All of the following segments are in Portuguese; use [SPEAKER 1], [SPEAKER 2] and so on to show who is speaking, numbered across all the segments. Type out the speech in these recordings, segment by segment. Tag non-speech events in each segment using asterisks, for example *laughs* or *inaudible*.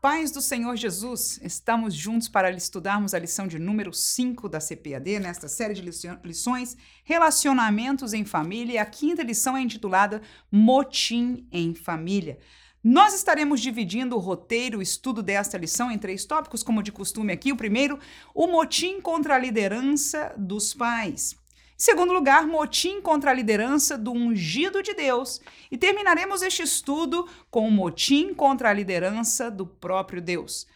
[SPEAKER 1] paz do Senhor Jesus! Estamos juntos para estudarmos a lição de número 5 da CPAD, nesta série de lições Relacionamentos em Família, e a quinta lição é intitulada Motim em Família. Nós estaremos dividindo o roteiro, o estudo desta lição em três tópicos, como de costume aqui. O primeiro, o motim contra a liderança dos pais. Segundo lugar, motim contra a liderança do ungido de Deus. E terminaremos este estudo com o motim contra a liderança do próprio Deus.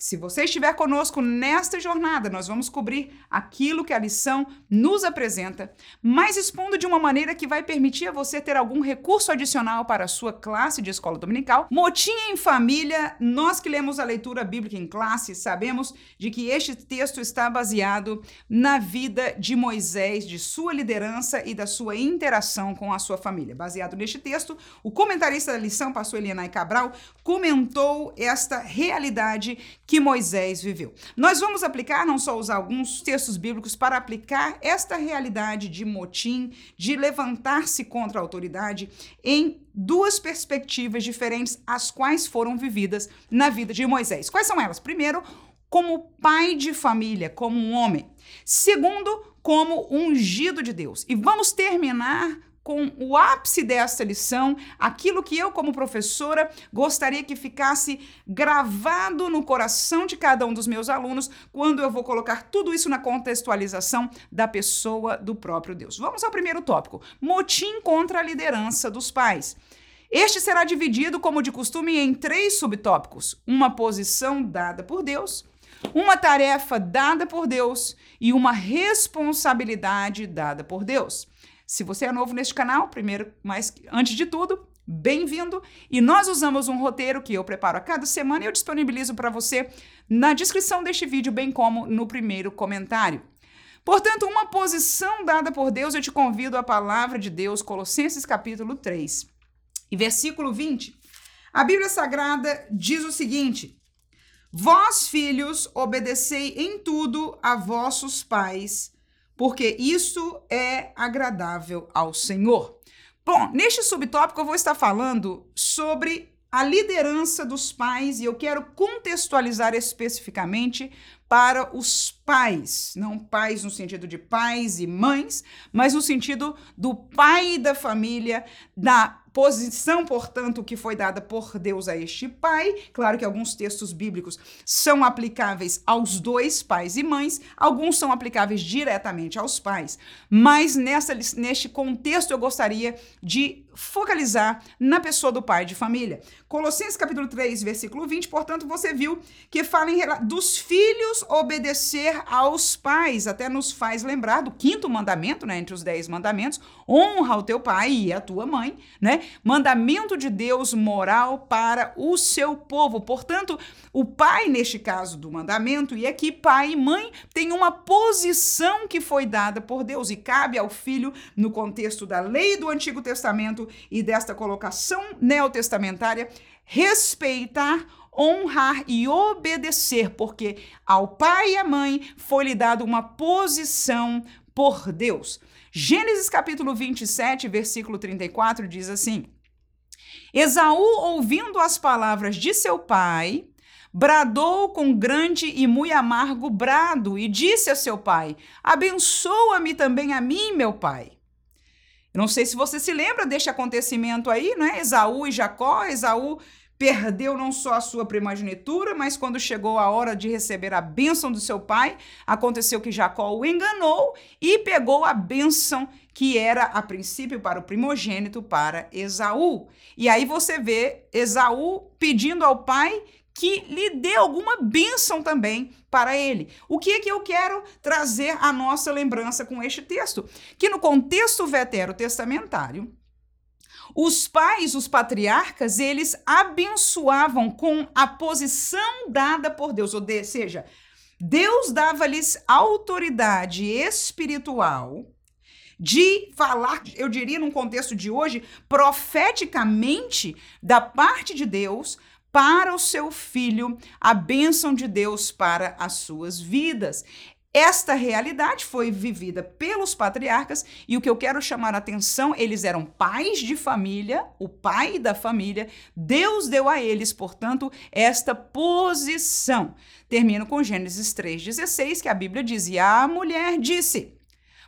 [SPEAKER 1] Se você estiver conosco nesta jornada, nós vamos cobrir aquilo que a lição nos apresenta, mas expondo de uma maneira que vai permitir a você ter algum recurso adicional para a sua classe de escola dominical. Motim em família, nós que lemos a leitura bíblica em classe, sabemos de que este texto está baseado na vida de Moisés, de sua liderança e da sua interação com a sua família. Baseado neste texto, o comentarista da lição, pastor Elianai Cabral, comentou esta realidade que Moisés viveu. Nós vamos aplicar, não só usar alguns textos bíblicos para aplicar esta realidade de motim, de levantar-se contra a autoridade em duas perspectivas diferentes, as quais foram vividas na vida de Moisés. Quais são elas? Primeiro, como pai de família, como um homem. Segundo, como ungido de Deus. E vamos terminar com o ápice dessa lição, aquilo que eu, como professora, gostaria que ficasse gravado no coração de cada um dos meus alunos quando eu vou colocar tudo isso na contextualização da pessoa do próprio Deus. Vamos ao primeiro tópico: motim contra a liderança dos pais. Este será dividido, como de costume, em três subtópicos: uma posição dada por Deus, uma tarefa dada por Deus e uma responsabilidade dada por Deus. Se você é novo neste canal, primeiro, mas antes de tudo, bem-vindo. E nós usamos um roteiro que eu preparo a cada semana e eu disponibilizo para você na descrição deste vídeo, bem como no primeiro comentário. Portanto, uma posição dada por Deus, eu te convido à palavra de Deus, Colossenses capítulo 3, e versículo 20. A Bíblia Sagrada diz o seguinte: Vós, filhos, obedecei em tudo a vossos pais, porque isso é agradável ao Senhor. Bom, neste subtópico eu vou estar falando sobre a liderança dos pais e eu quero contextualizar especificamente para os pais, não pais no sentido de pais e mães, mas no sentido do pai da família, da posição, portanto, que foi dada por Deus a este pai. Claro que alguns textos bíblicos são aplicáveis aos dois pais e mães, alguns são aplicáveis diretamente aos pais, mas nessa, neste contexto eu gostaria de focalizar na pessoa do pai de família. Colossenses capítulo 3, versículo 20, portanto, você viu que fala em, dos filhos obedecer aos pais, até nos faz lembrar do quinto mandamento, né, entre os dez mandamentos, honra o teu pai e a tua mãe, né? Mandamento de Deus moral para o seu povo. Portanto, o pai, neste caso do mandamento, e aqui pai e mãe têm uma posição que foi dada por Deus e cabe ao filho, no contexto da lei do Antigo Testamento e desta colocação neotestamentária, respeitar honrar e obedecer, porque ao pai e à mãe foi lhe dado uma posição por Deus. Gênesis capítulo 27, versículo 34 diz assim: Esaú, ouvindo as palavras de seu pai, bradou com grande e muito amargo brado e disse a seu pai: Abençoa-me também a mim, meu pai. Não sei se você se lembra deste acontecimento aí, não é? Esaú e Jacó. Esaú perdeu não só a sua primogenitura, mas quando chegou a hora de receber a bênção do seu pai, aconteceu que Jacó o enganou e pegou a bênção que era a princípio para o primogênito, para Esaú. E aí você vê Esaú pedindo ao pai que lhe dê alguma bênção também para ele. O que é que eu quero trazer à nossa lembrança com este texto? Que no contexto veterotestamentário, os pais, os patriarcas, eles abençoavam com a posição dada por Deus, ou seja, Deus dava-lhes autoridade espiritual de falar, eu diria num contexto de hoje, profeticamente da parte de Deus para o seu filho, a bênção de Deus para as suas vidas. Esta realidade foi vivida pelos patriarcas e o que eu quero chamar a atenção, eles eram pais de família, o pai da família, Deus deu a eles, portanto, esta posição. Termino com Gênesis 3,16, que a Bíblia diz: E a mulher disse: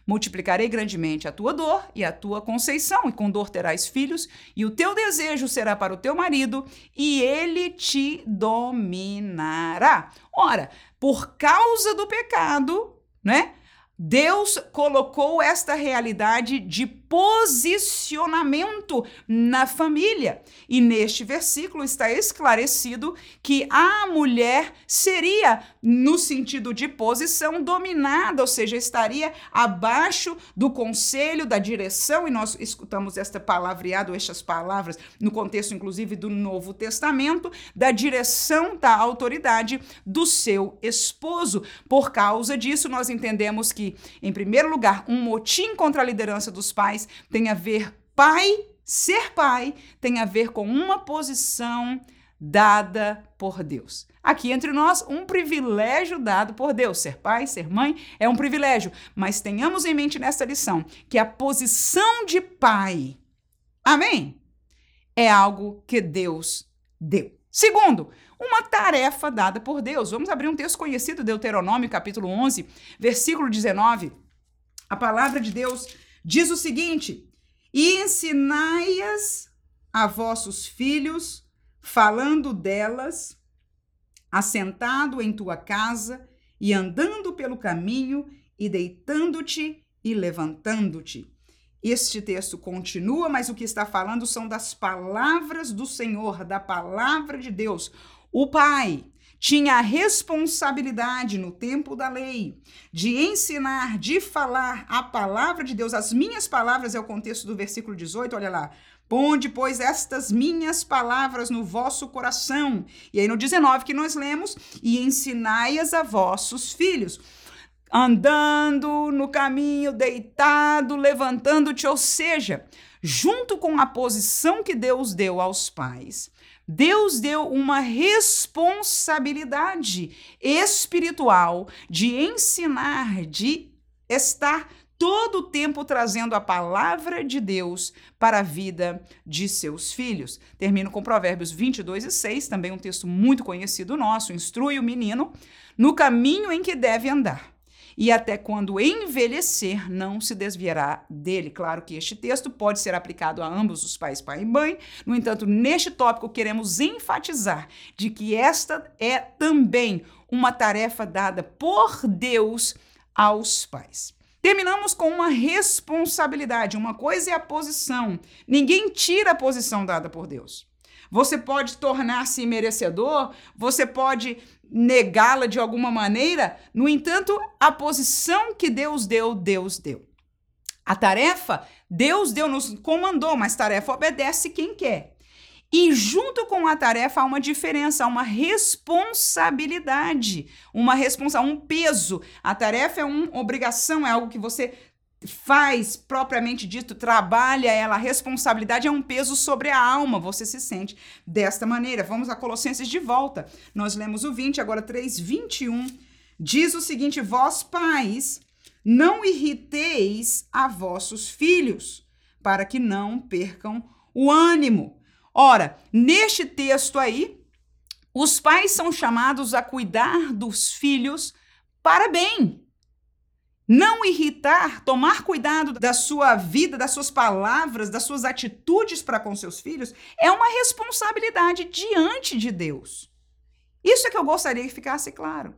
[SPEAKER 1] Multiplicarei grandemente a tua dor e a tua conceição, e com dor terás filhos, e o teu desejo será para o teu marido, e ele te dominará. Ora, por causa do pecado, né? Deus colocou esta realidade de posicionamento na família. E neste versículo está esclarecido que a mulher seria, no sentido de posição, dominada, ou seja, estaria abaixo do conselho, da direção, e nós escutamos esta palavreado, estas palavras, no contexto, inclusive, do Novo Testamento, da direção da autoridade do seu esposo. Por causa disso, nós entendemos que, em primeiro lugar, um motim contra a liderança dos pais tem a ver pai, ser pai tem a ver com uma posição dada por Deus. Aqui entre nós, um privilégio dado por Deus. Ser pai, ser mãe é um privilégio, mas tenhamos em mente nesta lição que a posição de pai, amém? É algo que Deus deu. Segundo, uma tarefa dada por Deus. Vamos abrir um texto conhecido, Deuteronômio, capítulo 11, versículo 19. A palavra de Deus diz o seguinte: E ensinai-as a vossos filhos, falando delas, assentado em tua casa, e andando pelo caminho, e deitando-te e levantando-te. Este texto continua, mas o que está falando são das palavras do Senhor, da palavra de Deus. O Pai tinha a responsabilidade no tempo da lei de ensinar, de falar a palavra de Deus. As minhas palavras é o contexto do versículo 18, olha lá. Ponde, pois, estas minhas palavras no vosso coração. E aí no 19 que nós lemos, e ensinai-as a vossos filhos andando no caminho, deitado, levantando-te, ou seja, junto com a posição que Deus deu aos pais, Deus deu uma responsabilidade espiritual de ensinar, de estar todo o tempo trazendo a palavra de Deus para a vida de seus filhos. Termino com Provérbios 22 e 6, também um texto muito conhecido nosso. Instrui o menino no caminho em que deve andar e até quando envelhecer não se desviará dele. Claro que este texto pode ser aplicado a ambos os pais, pai e mãe. No entanto, neste tópico queremos enfatizar de que esta é também uma tarefa dada por Deus aos pais. Terminamos com uma responsabilidade. Uma coisa é a posição. Ninguém tira a posição dada por Deus. Você pode tornar-se merecedor, você pode negá-la de alguma maneira, no entanto, a posição que Deus deu, Deus deu. A tarefa, Deus deu, nos comandou, mas tarefa obedece quem quer. E junto com a tarefa há uma diferença, há uma responsabilidade, uma responsa um peso. A tarefa é uma obrigação, é algo que você faz propriamente dito, trabalha ela, a responsabilidade é um peso sobre a alma, você se sente desta maneira. Vamos a Colossenses de volta. Nós lemos o 20, agora 3, 21. Diz o seguinte: Vós, pais, não irriteis a vossos filhos, para que não percam o ânimo. Ora, neste texto aí, os pais são chamados a cuidar dos filhos para bem. Não irritar, tomar cuidado da sua vida, das suas palavras, das suas atitudes para com seus filhos, é uma responsabilidade diante de Deus. Isso é que eu gostaria que ficasse claro.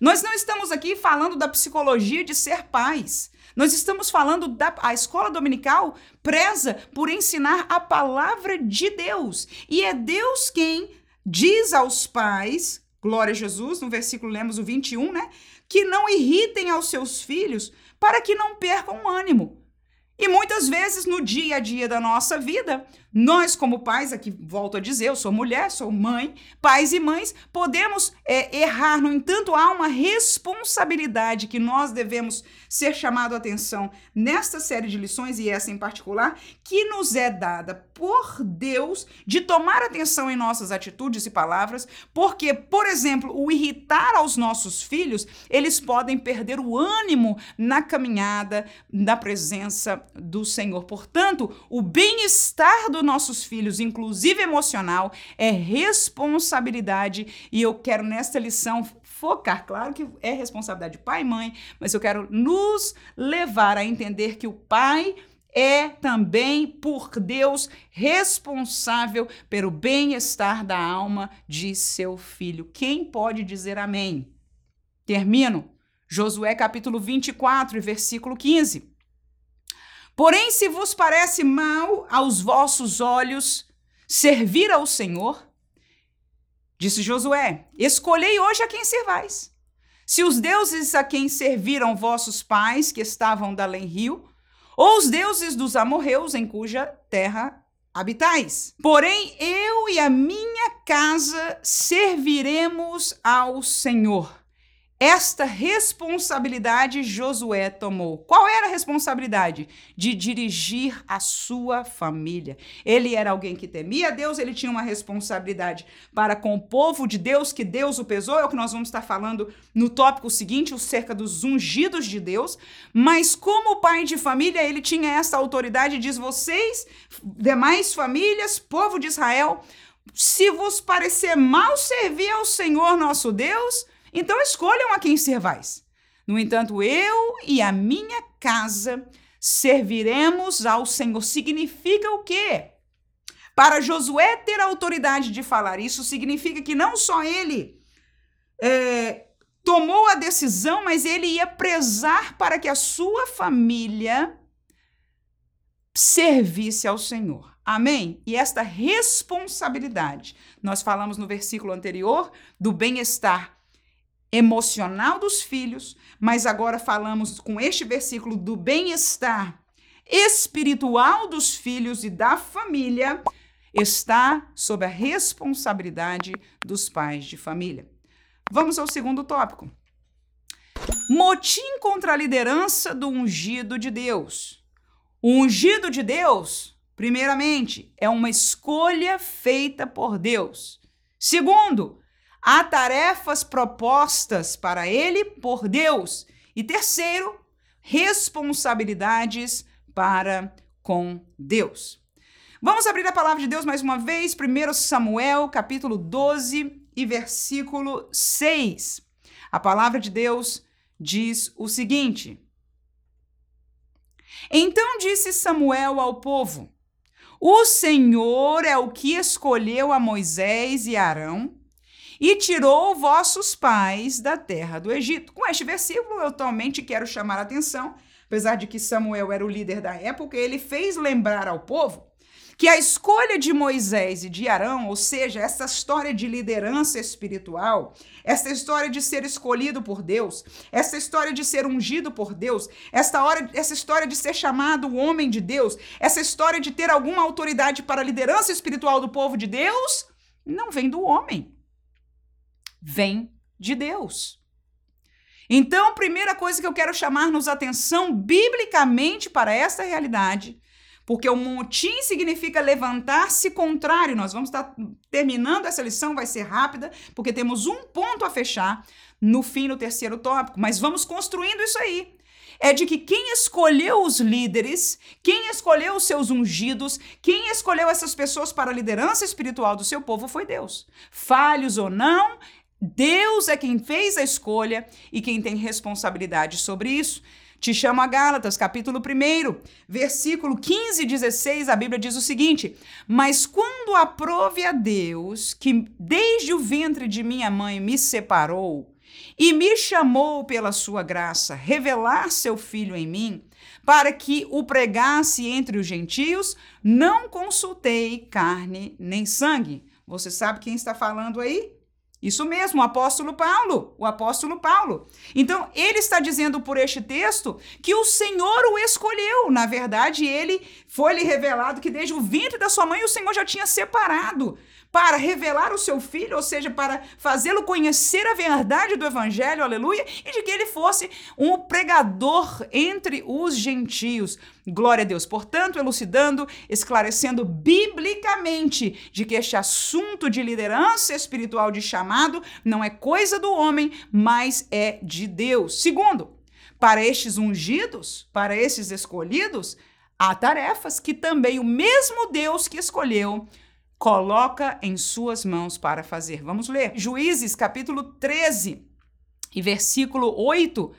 [SPEAKER 1] Nós não estamos aqui falando da psicologia de ser pais. Nós estamos falando da a escola dominical preza por ensinar a palavra de Deus. E é Deus quem diz aos pais, glória a Jesus, no versículo lemos o 21, né? Que não irritem aos seus filhos, para que não percam o ânimo. E muitas vezes no dia a dia da nossa vida, nós, como pais, aqui volto a dizer, eu sou mulher, sou mãe, pais e mães, podemos é, errar. No entanto, há uma responsabilidade que nós devemos ser chamado a atenção nesta série de lições, e essa em particular, que nos é dada por Deus de tomar atenção em nossas atitudes e palavras, porque, por exemplo, o irritar aos nossos filhos, eles podem perder o ânimo na caminhada, na presença do Senhor. Portanto, o bem-estar dos nossos filhos, inclusive emocional, é responsabilidade e eu quero nesta lição focar. Claro que é responsabilidade de pai e mãe, mas eu quero nos levar a entender que o pai é também por Deus responsável pelo bem-estar da alma de seu filho. Quem pode dizer amém? Termino. Josué capítulo 24, versículo 15. Porém, se vos parece mal aos vossos olhos servir ao Senhor, Disse Josué: Escolhei hoje a quem servais. Se os deuses a quem serviram vossos pais, que estavam da além rio, ou os deuses dos amorreus em cuja terra habitais. Porém, eu e a minha casa serviremos ao Senhor. Esta responsabilidade Josué tomou. Qual era a responsabilidade? De dirigir a sua família. Ele era alguém que temia Deus, ele tinha uma responsabilidade para com o povo de Deus, que Deus o pesou, é o que nós vamos estar falando no tópico seguinte, o cerca dos ungidos de Deus. Mas como pai de família, ele tinha essa autoridade, diz vocês, demais famílias, povo de Israel, se vos parecer mal servir ao Senhor nosso Deus, então escolham a quem servais. No entanto, eu e a minha casa serviremos ao Senhor. Significa o quê? Para Josué ter a autoridade de falar isso, significa que não só ele é, tomou a decisão, mas ele ia prezar para que a sua família servisse ao Senhor. Amém? E esta responsabilidade, nós falamos no versículo anterior do bem-estar emocional dos filhos, mas agora falamos com este versículo do bem-estar espiritual dos filhos e da família, está sob a responsabilidade dos pais de família. Vamos ao segundo tópico. Motim contra a liderança do ungido de Deus. O ungido de Deus, primeiramente, é uma escolha feita por Deus. Segundo, Há tarefas propostas para ele por Deus. E terceiro, responsabilidades para com Deus. Vamos abrir a palavra de Deus mais uma vez, 1 Samuel, capítulo 12 e versículo 6. A palavra de Deus diz o seguinte: Então disse Samuel ao povo: O Senhor é o que escolheu a Moisés e Arão e tirou vossos pais da terra do Egito. Com este versículo, eu atualmente quero chamar a atenção, apesar de que Samuel era o líder da época, ele fez lembrar ao povo que a escolha de Moisés e de Arão, ou seja, essa história de liderança espiritual, essa história de ser escolhido por Deus, essa história de ser ungido por Deus, essa, hora, essa história de ser chamado homem de Deus, essa história de ter alguma autoridade para a liderança espiritual do povo de Deus, não vem do homem vem de Deus. Então, primeira coisa que eu quero chamar-nos atenção biblicamente para esta realidade, porque o motim significa levantar-se contrário. Nós vamos estar terminando essa lição, vai ser rápida, porque temos um ponto a fechar no fim do terceiro tópico, mas vamos construindo isso aí é de que quem escolheu os líderes, quem escolheu os seus ungidos, quem escolheu essas pessoas para a liderança espiritual do seu povo foi Deus. Falhos ou não, Deus é quem fez a escolha e quem tem responsabilidade sobre isso. Te chamo a Gálatas, capítulo 1, versículo 15 e 16, a Bíblia diz o seguinte: Mas quando aprove a Deus, que desde o ventre de minha mãe me separou e me chamou pela sua graça, revelar seu filho em mim, para que o pregasse entre os gentios, não consultei carne nem sangue. Você sabe quem está falando aí? Isso mesmo, o apóstolo Paulo, o apóstolo Paulo. Então, ele está dizendo por este texto que o Senhor o escolheu. Na verdade, ele foi-lhe revelado que desde o ventre da sua mãe o Senhor já tinha separado para revelar o seu filho, ou seja, para fazê-lo conhecer a verdade do evangelho, aleluia, e de que ele fosse um pregador entre os gentios. Glória a Deus. Portanto, elucidando, esclarecendo biblicamente de que este assunto de liderança espiritual de chamado não é coisa do homem, mas é de Deus. Segundo, para estes ungidos, para esses escolhidos, há tarefas que também o mesmo Deus que escolheu coloca em suas mãos para fazer. Vamos ler. Juízes, capítulo 13 e versículo 8.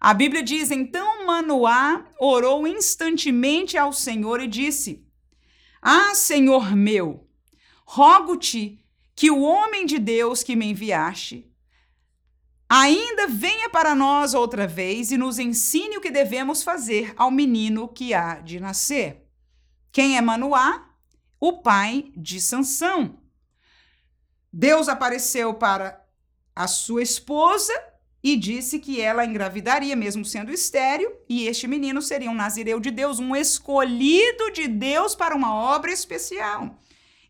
[SPEAKER 1] A Bíblia diz: Então Manoá orou instantemente ao Senhor e disse: Ah, Senhor meu, rogo-te que o homem de Deus que me enviaste ainda venha para nós outra vez e nos ensine o que devemos fazer ao menino que há de nascer. Quem é Manoá? O pai de Sansão. Deus apareceu para a sua esposa e disse que ela engravidaria, mesmo sendo estéril, e este menino seria um nazireu de Deus, um escolhido de Deus para uma obra especial.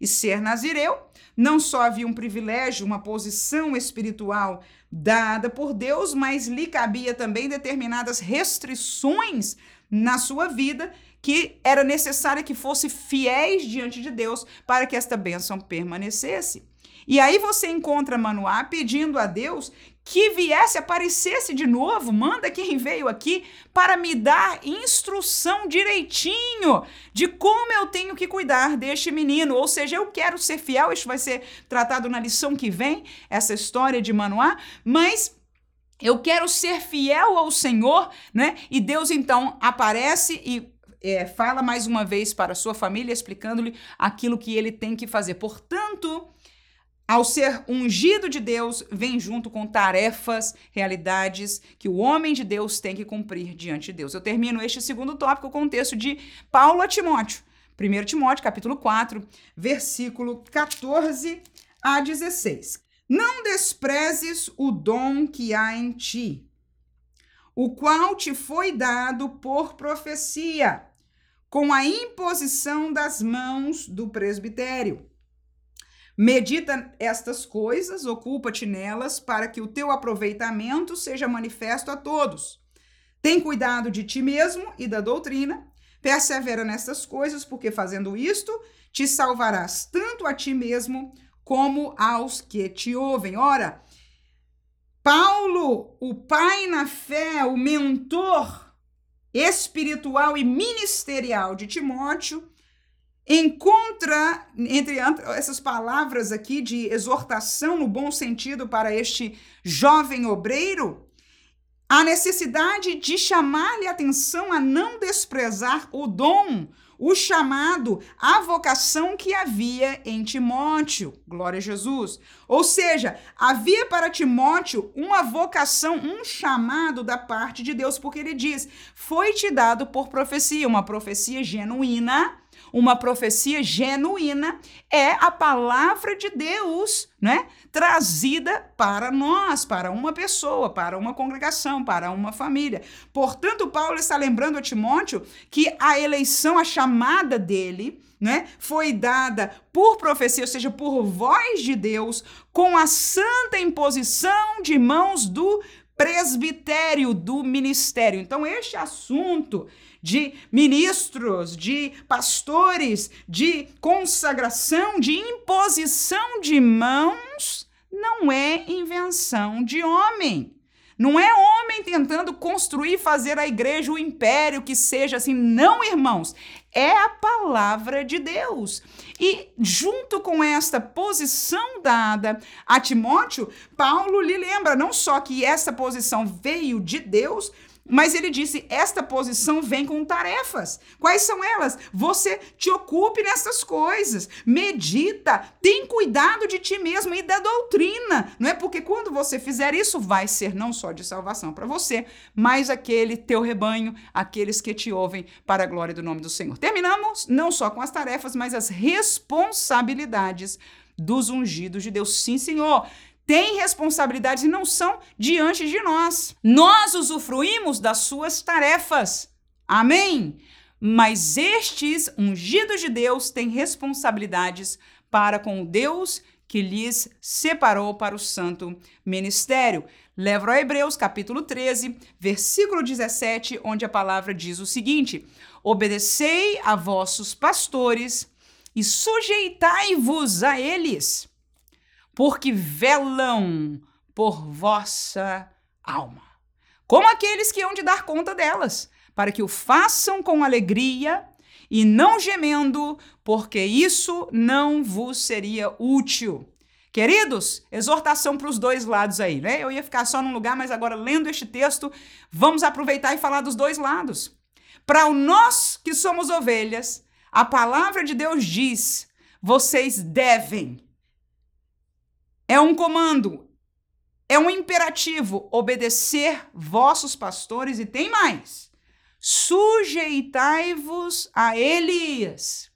[SPEAKER 1] E ser nazireu não só havia um privilégio, uma posição espiritual dada por Deus, mas lhe cabia também determinadas restrições na sua vida que era necessário que fosse fiéis diante de Deus para que esta bênção permanecesse. E aí você encontra Manoá pedindo a Deus que viesse, aparecesse de novo, manda quem veio aqui para me dar instrução direitinho de como eu tenho que cuidar deste menino. Ou seja, eu quero ser fiel, isso vai ser tratado na lição que vem, essa história de Manoá, mas eu quero ser fiel ao Senhor, né? E Deus então aparece e é, fala mais uma vez para sua família, explicando-lhe aquilo que ele tem que fazer. Portanto, ao ser ungido de Deus, vem junto com tarefas, realidades que o homem de Deus tem que cumprir diante de Deus. Eu termino este segundo tópico com o texto de Paulo a Timóteo. 1 Timóteo, capítulo 4, versículo 14 a 16. Não desprezes o dom que há em ti, o qual te foi dado por profecia com a imposição das mãos do presbitério. Medita estas coisas, ocupa-te nelas, para que o teu aproveitamento seja manifesto a todos. Tem cuidado de ti mesmo e da doutrina, persevera nestas coisas, porque fazendo isto, te salvarás tanto a ti mesmo como aos que te ouvem. Ora, Paulo, o pai na fé, o mentor, espiritual e ministerial de Timóteo, encontra, entre essas palavras aqui de exortação no bom sentido para este jovem obreiro, a necessidade de chamar-lhe atenção a não desprezar o dom, o chamado, a vocação que havia em Timóteo. Glória a Jesus. Ou seja, havia para Timóteo uma vocação, um chamado da parte de Deus, porque ele diz: foi-te dado por profecia, uma profecia genuína uma profecia genuína é a palavra de Deus, né? Trazida para nós, para uma pessoa, para uma congregação, para uma família. Portanto, Paulo está lembrando a Timóteo que a eleição, a chamada dele, né, foi dada por profecia, ou seja, por voz de Deus, com a santa imposição de mãos do presbitério do ministério. Então, este assunto de ministros, de pastores, de consagração, de imposição de mãos, não é invenção de homem. Não é homem tentando construir, fazer a igreja o império que seja assim. Não, irmãos. É a palavra de Deus. E junto com esta posição dada a Timóteo, Paulo lhe lembra não só que essa posição veio de Deus, mas ele disse: esta posição vem com tarefas. Quais são elas? Você te ocupe nessas coisas, medita, tem cuidado de ti mesmo e da doutrina. Não é porque quando você fizer isso, vai ser não só de salvação para você, mas aquele teu rebanho, aqueles que te ouvem para a glória do nome do Senhor. Terminamos não só com as tarefas, mas as responsabilidades dos ungidos de Deus. Sim, Senhor têm responsabilidades e não são diante de nós. Nós usufruímos das suas tarefas. Amém? Mas estes ungidos de Deus têm responsabilidades para com o Deus que lhes separou para o santo ministério. Leva a Hebreus, capítulo 13, versículo 17, onde a palavra diz o seguinte: Obedecei a vossos pastores e sujeitai-vos a eles, porque velam por vossa alma, como aqueles que hão de dar conta delas, para que o façam com alegria e não gemendo, porque isso não vos seria útil. Queridos, exortação para os dois lados aí, né? Eu ia ficar só num lugar, mas agora lendo este texto, vamos aproveitar e falar dos dois lados. Para nós que somos ovelhas, a palavra de Deus diz: vocês devem. É um comando, é um imperativo obedecer vossos pastores e tem mais sujeitai-vos a Elias.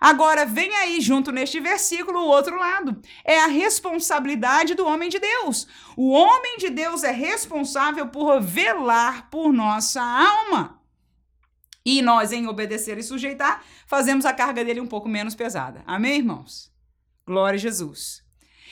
[SPEAKER 1] Agora, vem aí, junto neste versículo, o outro lado. É a responsabilidade do homem de Deus. O homem de Deus é responsável por velar por nossa alma. E nós, em obedecer e sujeitar, fazemos a carga dele um pouco menos pesada. Amém, irmãos? Glória a Jesus.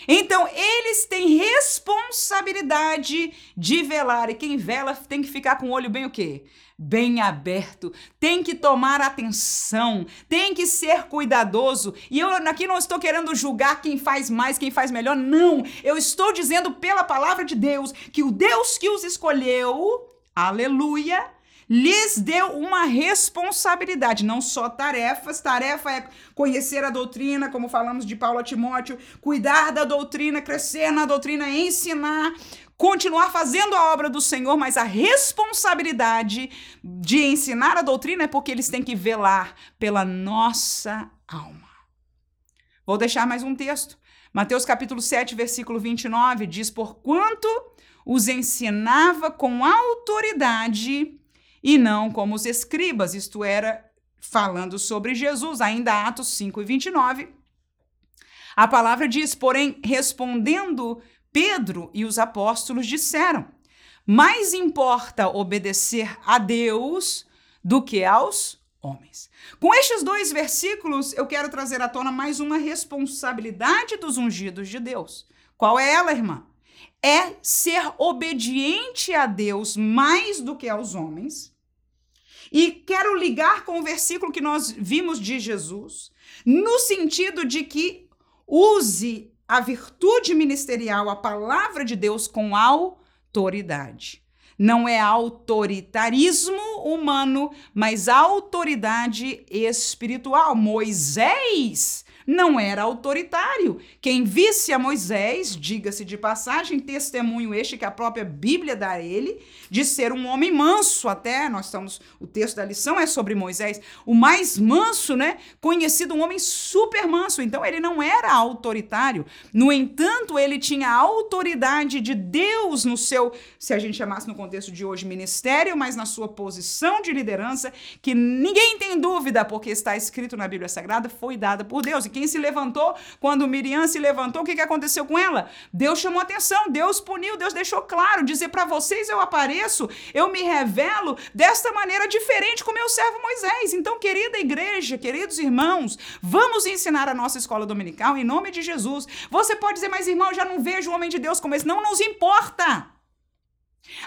[SPEAKER 1] Então, eles têm responsabilidade de velar. E quem vela tem que ficar com o olho bem o quê? Bem aberto. Tem que tomar atenção. Tem que ser cuidadoso. E eu aqui não estou querendo julgar quem faz mais, quem faz melhor. Não. Eu estou dizendo pela palavra de Deus que o Deus que os escolheu, aleluia, lhes deu uma responsabilidade, não só tarefas. Tarefa é conhecer a doutrina, como falamos de Paulo a Timóteo, cuidar da doutrina, crescer na doutrina, ensinar, continuar fazendo a obra do Senhor, mas a responsabilidade de ensinar a doutrina é porque eles têm que velar pela nossa alma. Vou deixar mais um texto. Mateus capítulo 7, versículo 29 diz: Porquanto os ensinava com autoridade e não como os escribas, isto era, falando sobre Jesus, ainda Atos 5 e 29. A palavra diz, porém, respondendo Pedro e os apóstolos disseram: Mais importa obedecer a Deus do que aos homens. Com estes dois versículos, eu quero trazer à tona mais uma responsabilidade dos ungidos de Deus. Qual é ela, irmã? É ser obediente a Deus mais do que aos homens e quero ligar com o versículo que nós vimos de Jesus, no sentido de que use a virtude ministerial, a palavra de Deus, com autoridade. Não é autoritarismo humano, mas autoridade espiritual. Moisés não era autoritário. Quem visse a Moisés, diga-se de passagem, testemunho este que a própria Bíblia dá a ele, de ser um homem manso, até nós estamos, o texto da lição é sobre Moisés, o mais manso, né? Conhecido um homem super manso. Então ele não era autoritário. No entanto, ele tinha a autoridade de Deus no seu, se a gente chamasse no contexto de hoje, ministério, mas na sua posição de liderança, que ninguém tem dúvida, porque está escrito na Bíblia Sagrada, foi dada por Deus. E quem se levantou, quando Miriam se levantou, o que, que aconteceu com ela? Deus chamou atenção, Deus puniu, Deus deixou claro, dizer para vocês eu apareço, eu me revelo desta maneira diferente com meu servo Moisés. Então, querida igreja, queridos irmãos, vamos ensinar a nossa escola dominical em nome de Jesus. Você pode dizer, mas irmão, já não vejo o homem de Deus como esse. Não nos importa.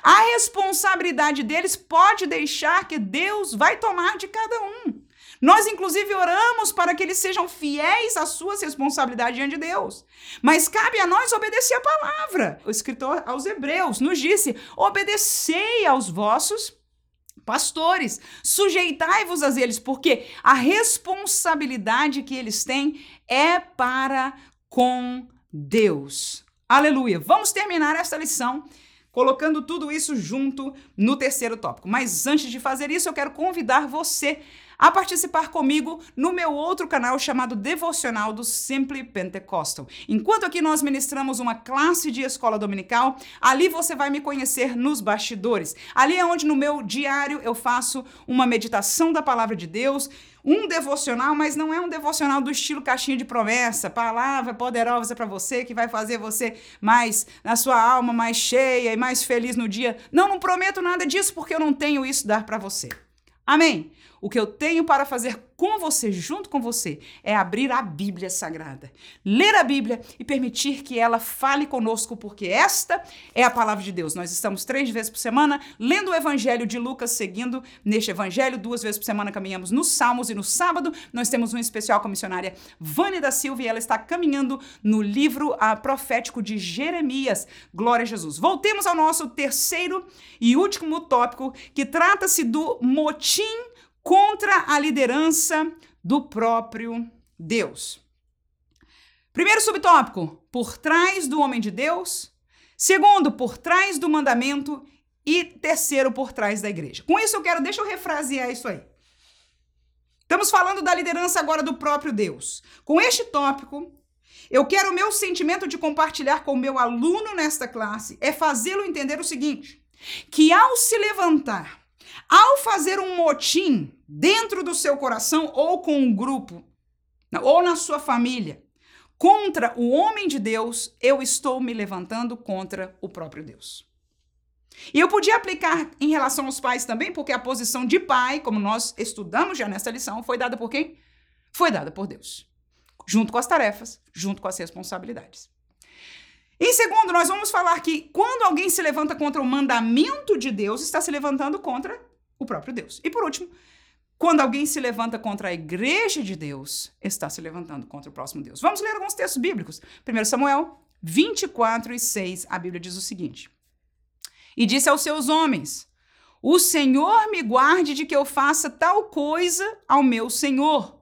[SPEAKER 1] A responsabilidade deles pode deixar que Deus vai tomar de cada um. Nós, inclusive, oramos para que eles sejam fiéis às suas responsabilidades diante de Deus. Mas cabe a nós obedecer a palavra. O escritor aos Hebreus nos disse: obedecei aos vossos pastores, sujeitai-vos a eles, porque a responsabilidade que eles têm é para com Deus. Aleluia. Vamos terminar esta lição colocando tudo isso junto no terceiro tópico. Mas antes de fazer isso, eu quero convidar você a participar comigo no meu outro canal chamado Devocional do Simply Pentecostal. Enquanto aqui nós ministramos uma classe de escola dominical, ali você vai me conhecer nos bastidores. Ali é onde no meu diário eu faço uma meditação da palavra de Deus, um devocional, mas não é um devocional do estilo caixinha de promessa, palavra poderosa para você que vai fazer você mais na sua alma mais cheia e mais feliz no dia. Não, não prometo nada disso porque eu não tenho isso dar para você. Amém. O que eu tenho para fazer com você, junto com você, é abrir a Bíblia Sagrada, ler a Bíblia e permitir que ela fale conosco, porque esta é a palavra de Deus. Nós estamos três vezes por semana lendo o Evangelho de Lucas, seguindo neste Evangelho. Duas vezes por semana caminhamos nos Salmos e no sábado nós temos um especial com a missionária Vânia da Silva e ela está caminhando no livro a, profético de Jeremias. Glória a Jesus. Voltemos ao nosso terceiro e último tópico, que trata-se do motim contra a liderança do próprio Deus. Primeiro subtópico, por trás do homem de Deus. Segundo, por trás do mandamento. E terceiro, por trás da igreja. Com isso eu quero, deixa eu refrasear isso aí. Estamos falando da liderança agora do próprio Deus. Com este tópico, eu quero o meu sentimento de compartilhar com o meu aluno nesta classe é fazê-lo entender o seguinte: que ao se levantar ao fazer um motim dentro do seu coração ou com um grupo, ou na sua família, contra o homem de Deus, eu estou me levantando contra o próprio Deus. E eu podia aplicar em relação aos pais também, porque a posição de pai, como nós estudamos já nessa lição, foi dada por quem? Foi dada por Deus. Junto com as tarefas, junto com as responsabilidades. Em segundo, nós vamos falar que quando alguém se levanta contra o mandamento de Deus, está se levantando contra o próprio Deus. E por último, quando alguém se levanta contra a igreja de Deus, está se levantando contra o próximo Deus. Vamos ler alguns textos bíblicos. 1 Samuel 24 e 6, a Bíblia diz o seguinte: E disse aos seus homens: O Senhor me guarde de que eu faça tal coisa ao meu Senhor,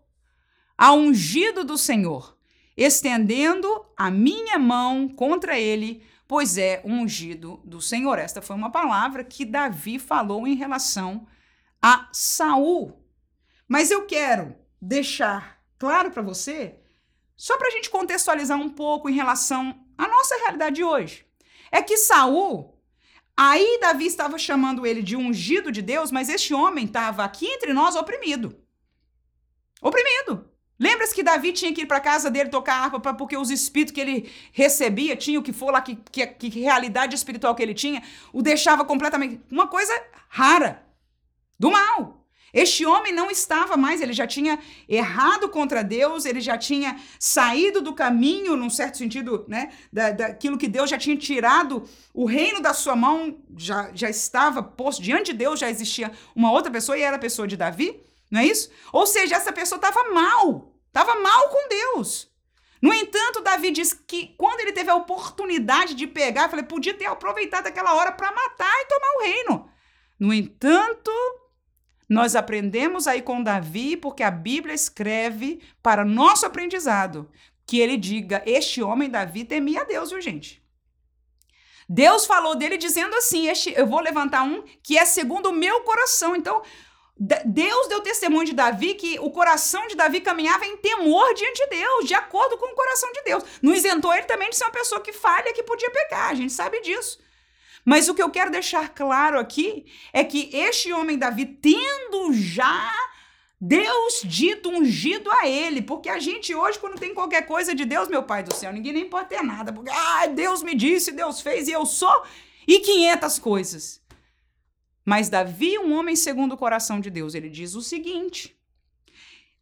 [SPEAKER 1] ao ungido do Senhor, estendendo a minha mão contra ele pois é ungido do Senhor. Esta foi uma palavra que Davi falou em relação a Saul. Mas eu quero deixar claro para você, só para a gente contextualizar um pouco em relação à nossa realidade de hoje. É que Saul, aí Davi estava chamando ele de ungido de Deus, mas este homem estava aqui entre nós oprimido. Oprimido. Lembra-se que Davi tinha que ir para casa dele tocar harpa porque os espíritos que ele recebia, tinha o que for lá, que, que, que realidade espiritual que ele tinha, o deixava completamente. Uma coisa rara, do mal. Este homem não estava mais, ele já tinha errado contra Deus, ele já tinha saído do caminho, num certo sentido, né? Da, daquilo que Deus já tinha tirado, o reino da sua mão já, já estava posto diante de Deus, já existia uma outra pessoa e era a pessoa de Davi. Não é isso? Ou seja, essa pessoa estava mal, estava mal com Deus. No entanto, Davi diz que quando ele teve a oportunidade de pegar, falei, podia ter aproveitado aquela hora para matar e tomar o reino. No entanto, nós aprendemos aí com Davi, porque a Bíblia escreve para nosso aprendizado que ele diga: Este homem Davi temia a Deus, viu, gente? Deus falou dele dizendo assim: este, Eu vou levantar um que é segundo o meu coração. Então, Deus deu testemunho de Davi que o coração de Davi caminhava em temor diante de Deus, de acordo com o coração de Deus. Não isentou ele também de ser uma pessoa que falha, que podia pecar, a gente sabe disso. Mas o que eu quero deixar claro aqui é que este homem Davi, tendo já Deus dito ungido a ele, porque a gente hoje, quando tem qualquer coisa de Deus, meu Pai do céu, ninguém nem pode ter nada, porque ah, Deus me disse, Deus fez e eu sou, e 500 coisas. Mas Davi, um homem segundo o coração de Deus, ele diz o seguinte: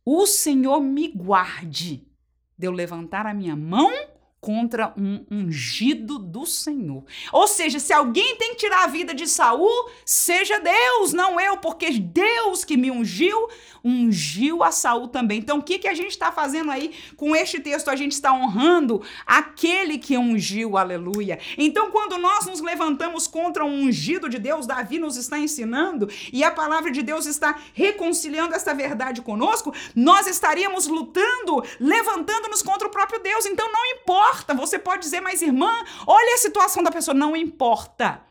[SPEAKER 1] O Senhor me guarde de eu levantar a minha mão contra um ungido do Senhor. Ou seja, se alguém tem que tirar a vida de Saul, seja Deus, não eu, porque Deus que me ungiu, ungiu a Saul também. Então, o que, que a gente está fazendo aí com este texto? A gente está honrando aquele que ungiu, aleluia. Então, quando nós nos levantamos contra um ungido de Deus, Davi nos está ensinando e a palavra de Deus está reconciliando esta verdade conosco, nós estaríamos lutando, levantando-nos contra o próprio Deus. Então, não importa. Você pode dizer, mas irmã, olha a situação da pessoa. Não importa.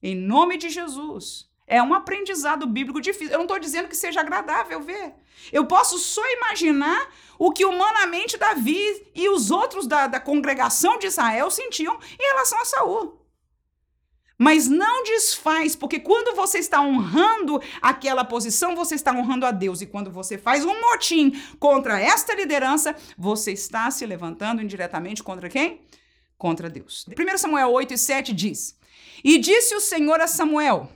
[SPEAKER 1] Em nome de Jesus. É um aprendizado bíblico difícil. Eu não estou dizendo que seja agradável ver. Eu posso só imaginar o que humanamente Davi e os outros da, da congregação de Israel sentiam em relação a Saul. Mas não desfaz, porque quando você está honrando aquela posição, você está honrando a Deus. E quando você faz um motim contra esta liderança, você está se levantando indiretamente contra quem? Contra Deus. 1 Samuel 8 e 7 diz: E disse o Senhor a Samuel: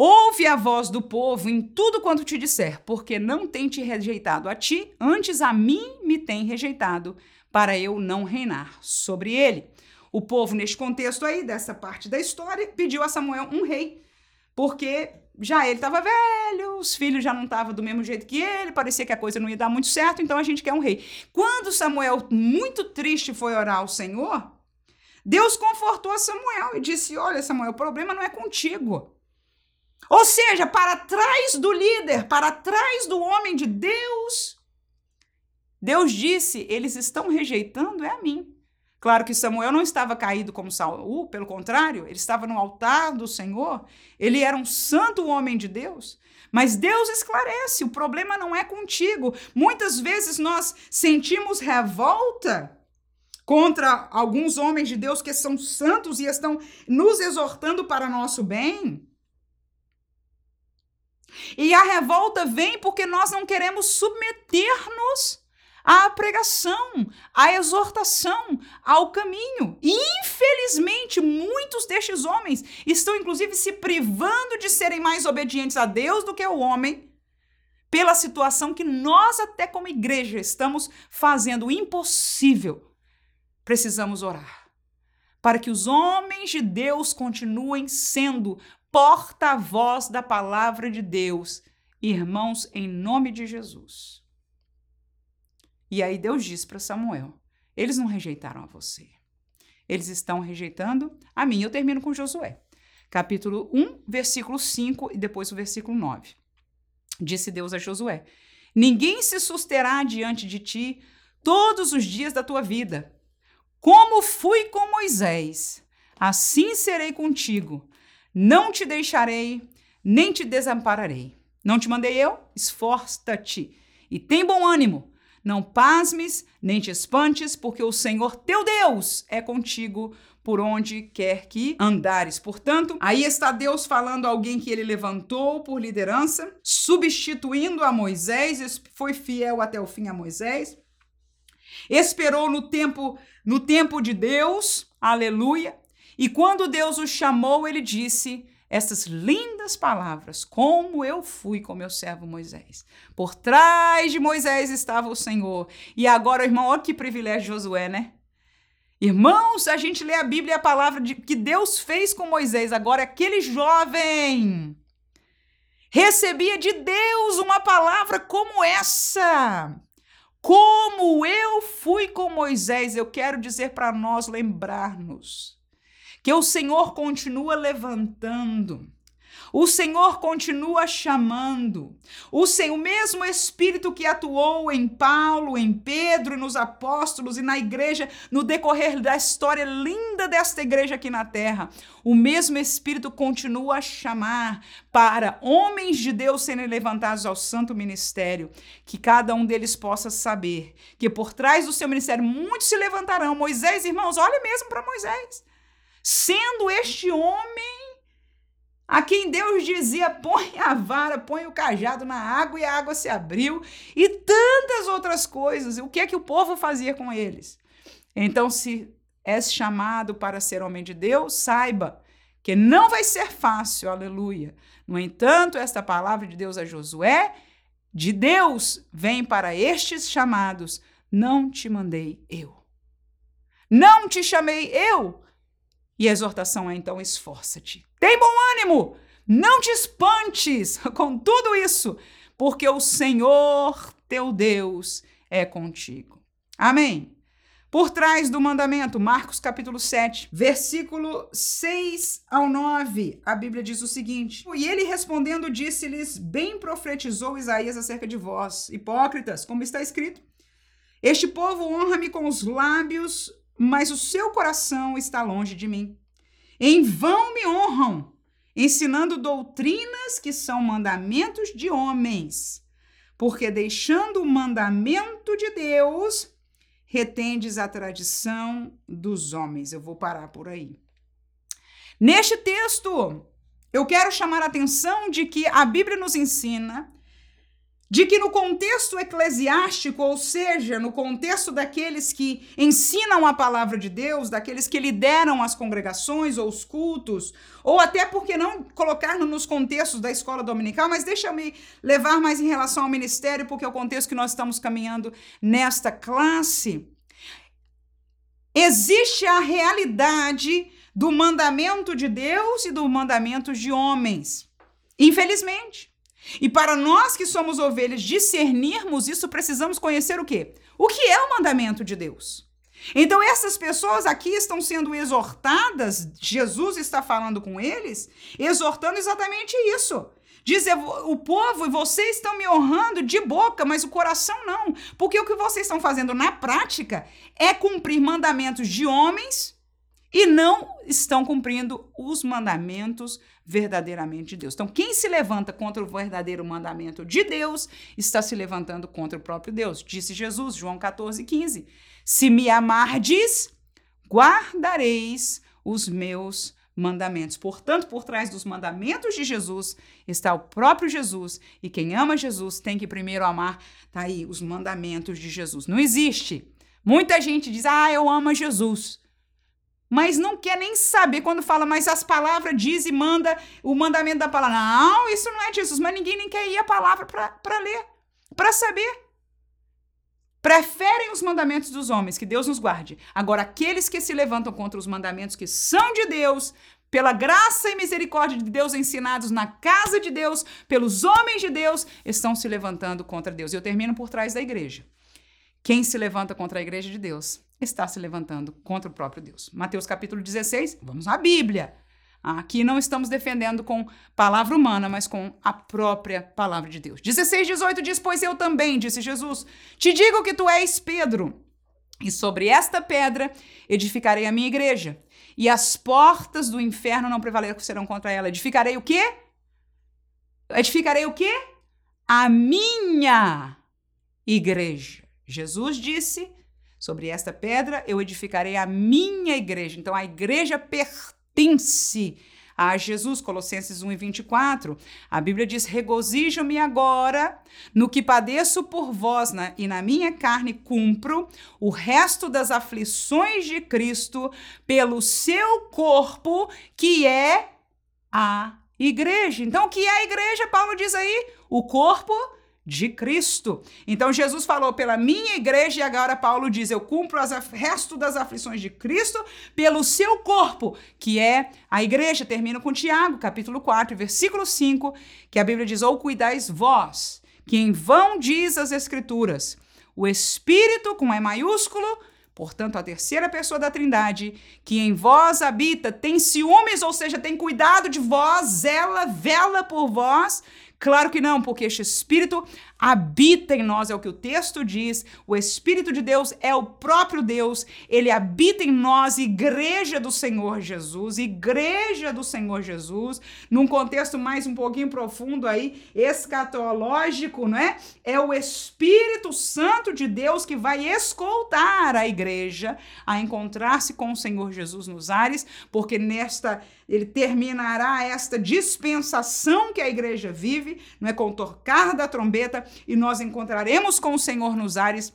[SPEAKER 1] Ouve a voz do povo em tudo quanto te disser, porque não tem te rejeitado a ti, antes a mim me tem rejeitado, para eu não reinar sobre ele. O povo, neste contexto aí, dessa parte da história, pediu a Samuel um rei, porque já ele estava velho, os filhos já não estavam do mesmo jeito que ele, parecia que a coisa não ia dar muito certo, então a gente quer um rei. Quando Samuel, muito triste, foi orar ao Senhor, Deus confortou Samuel e disse: Olha, Samuel, o problema não é contigo. Ou seja, para trás do líder, para trás do homem de Deus, Deus disse: eles estão rejeitando é a mim. Claro que Samuel não estava caído como Saul, pelo contrário, ele estava no altar do Senhor, ele era um santo homem de Deus. Mas Deus esclarece: o problema não é contigo. Muitas vezes nós sentimos revolta contra alguns homens de Deus que são santos e estão nos exortando para nosso bem. E a revolta vem porque nós não queremos submeter-nos à pregação, à exortação, ao caminho. E, infelizmente, muitos destes homens estão, inclusive, se privando de serem mais obedientes a Deus do que ao homem, pela situação que nós, até como igreja, estamos fazendo o impossível. Precisamos orar para que os homens de Deus continuem sendo porta-voz da palavra de Deus, irmãos, em nome de Jesus. E aí Deus diz para Samuel: eles não rejeitaram a você. Eles estão rejeitando a mim. Eu termino com Josué, capítulo 1, versículo 5 e depois o versículo 9. Disse Deus a Josué: Ninguém se susterá diante de ti todos os dias da tua vida. Como fui com Moisés, assim serei contigo. Não te deixarei, nem te desampararei. Não te mandei eu? Esforça-te e tem bom ânimo não pasmes, nem te espantes, porque o Senhor teu Deus é contigo por onde quer que andares. Portanto, aí está Deus falando a alguém que ele levantou por liderança, substituindo a Moisés, foi fiel até o fim a Moisés. Esperou no tempo no tempo de Deus, aleluia. E quando Deus o chamou, ele disse: essas lindas palavras, como eu fui com meu servo Moisés. Por trás de Moisés estava o Senhor. E agora, irmão, olha que privilégio Josué, né? Irmãos, a gente lê a Bíblia e a palavra de, que Deus fez com Moisés. Agora, aquele jovem recebia de Deus uma palavra como essa. Como eu fui com Moisés, eu quero dizer para nós lembrar-nos que o Senhor continua levantando. O Senhor continua chamando. O, o mesmo Espírito que atuou em Paulo, em Pedro, nos apóstolos e na igreja, no decorrer da história linda desta igreja aqui na terra, o mesmo Espírito continua a chamar para homens de Deus serem levantados ao santo ministério, que cada um deles possa saber que por trás do seu ministério muitos se levantarão. Moisés, irmãos, olha mesmo para Moisés sendo este homem a quem Deus dizia: põe a vara, põe o cajado na água e a água se abriu, e tantas outras coisas. O que é que o povo fazia com eles? Então, se és chamado para ser homem de Deus, saiba que não vai ser fácil, aleluia. No entanto, esta palavra de Deus a Josué, de Deus vem para estes chamados: não te mandei eu. Não te chamei eu, e a exortação é então: esforça-te. Tem bom ânimo! Não te espantes *laughs* com tudo isso, porque o Senhor teu Deus é contigo. Amém. Por trás do mandamento, Marcos capítulo 7, versículo 6 ao 9, a Bíblia diz o seguinte: E ele respondendo disse-lhes: Bem profetizou Isaías acerca de vós, hipócritas, como está escrito: Este povo honra-me com os lábios, mas o seu coração está longe de mim. Em vão me honram, ensinando doutrinas que são mandamentos de homens. Porque deixando o mandamento de Deus, retendes a tradição dos homens. Eu vou parar por aí. Neste texto, eu quero chamar a atenção de que a Bíblia nos ensina de que no contexto eclesiástico, ou seja, no contexto daqueles que ensinam a palavra de Deus, daqueles que lideram as congregações ou os cultos, ou até porque não colocar nos contextos da escola dominical, mas deixa eu me levar mais em relação ao ministério, porque é o contexto que nós estamos caminhando nesta classe. Existe a realidade do mandamento de Deus e do mandamento de homens. Infelizmente. E para nós que somos ovelhas discernirmos isso, precisamos conhecer o quê? O que é o mandamento de Deus? Então, essas pessoas aqui estão sendo exortadas, Jesus está falando com eles, exortando exatamente isso. Dizer, o povo vocês estão me honrando de boca, mas o coração não. Porque o que vocês estão fazendo na prática é cumprir mandamentos de homens e não estão cumprindo os mandamentos verdadeiramente de Deus. Então, quem se levanta contra o verdadeiro mandamento de Deus está se levantando contra o próprio Deus. Disse Jesus, João 14, 15: Se me amardes, guardareis os meus mandamentos. Portanto, por trás dos mandamentos de Jesus está o próprio Jesus, e quem ama Jesus tem que primeiro amar, tá aí, os mandamentos de Jesus. Não existe. Muita gente diz: "Ah, eu amo Jesus" mas não quer nem saber quando fala, mas as palavras diz e manda o mandamento da palavra. Não, isso não é Jesus, mas ninguém nem quer ir a palavra para ler, para saber. Preferem os mandamentos dos homens, que Deus nos guarde. Agora, aqueles que se levantam contra os mandamentos que são de Deus, pela graça e misericórdia de Deus ensinados na casa de Deus, pelos homens de Deus, estão se levantando contra Deus. E eu termino por trás da igreja. Quem se levanta contra a igreja de Deus está se levantando contra o próprio Deus. Mateus capítulo 16, vamos à Bíblia. Aqui não estamos defendendo com palavra humana, mas com a própria palavra de Deus. 16, 18 diz: Pois eu também, disse Jesus, te digo que tu és Pedro, e sobre esta pedra edificarei a minha igreja, e as portas do inferno não prevalecerão contra ela. Edificarei o quê? Edificarei o quê? A minha igreja. Jesus disse Sobre esta pedra eu edificarei a minha igreja. Então a igreja pertence a Jesus, Colossenses 1 e 24. A Bíblia diz: Regozijo-me agora no que padeço por vós, né? e na minha carne cumpro o resto das aflições de Cristo pelo seu corpo, que é a igreja. Então, o que é a igreja? Paulo diz aí: o corpo de Cristo. Então Jesus falou pela minha igreja e agora Paulo diz: eu cumpro o resto das aflições de Cristo pelo seu corpo, que é a igreja. Termino com Tiago, capítulo 4, versículo 5, que a Bíblia diz: ou cuidais vós, que em vão diz as Escrituras, o Espírito, com E maiúsculo, portanto, a terceira pessoa da Trindade, que em vós habita, tem ciúmes, ou seja, tem cuidado de vós, zela, vela por vós Claro que não, porque este Espírito habita em nós, é o que o texto diz. O Espírito de Deus é o próprio Deus, ele habita em nós, igreja do Senhor Jesus, igreja do Senhor Jesus, num contexto mais um pouquinho profundo aí, escatológico, não é? É o Espírito Santo de Deus que vai escoltar a igreja a encontrar-se com o Senhor Jesus nos ares, porque nesta ele terminará esta dispensação que a igreja vive, não é com o tocar da trombeta, e nós encontraremos com o Senhor nos ares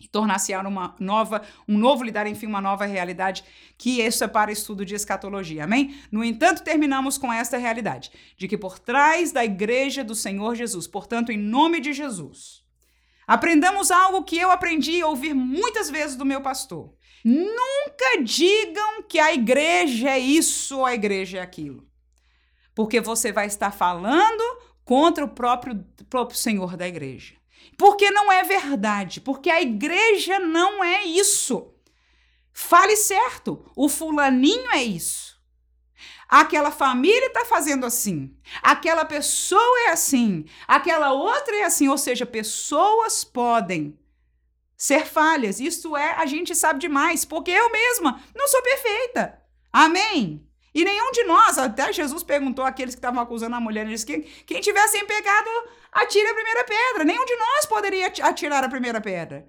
[SPEAKER 1] e tornar-se uma nova, um novo lidar, enfim, uma nova realidade, que isso é para estudo de escatologia, amém? No entanto, terminamos com esta realidade, de que por trás da igreja do Senhor Jesus, portanto, em nome de Jesus, aprendamos algo que eu aprendi a ouvir muitas vezes do meu pastor. Nunca digam que a igreja é isso ou a igreja é aquilo. Porque você vai estar falando contra o próprio, próprio Senhor da igreja. Porque não é verdade, porque a igreja não é isso. Fale certo, o fulaninho é isso. Aquela família está fazendo assim, aquela pessoa é assim, aquela outra é assim, ou seja, pessoas podem ser falhas. Isto é, a gente sabe demais, porque eu mesma não sou perfeita. Amém? E nenhum de nós, até Jesus perguntou àqueles que estavam acusando a mulher, ele disse que quem tivesse em pecado, atire a primeira pedra. Nenhum de nós poderia atirar a primeira pedra.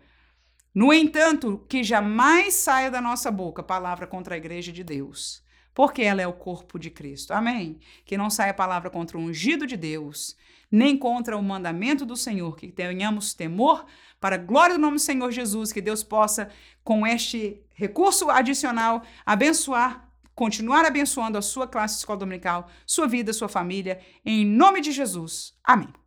[SPEAKER 1] No entanto, que jamais saia da nossa boca palavra contra a igreja de Deus, porque ela é o corpo de Cristo. Amém? Que não saia palavra contra o ungido de Deus, nem contra o mandamento do Senhor, que tenhamos temor para a glória do nome do Senhor Jesus, que Deus possa, com este recurso adicional, abençoar continuar abençoando a sua classe escola dominical, sua vida, sua família, em nome de Jesus. Amém.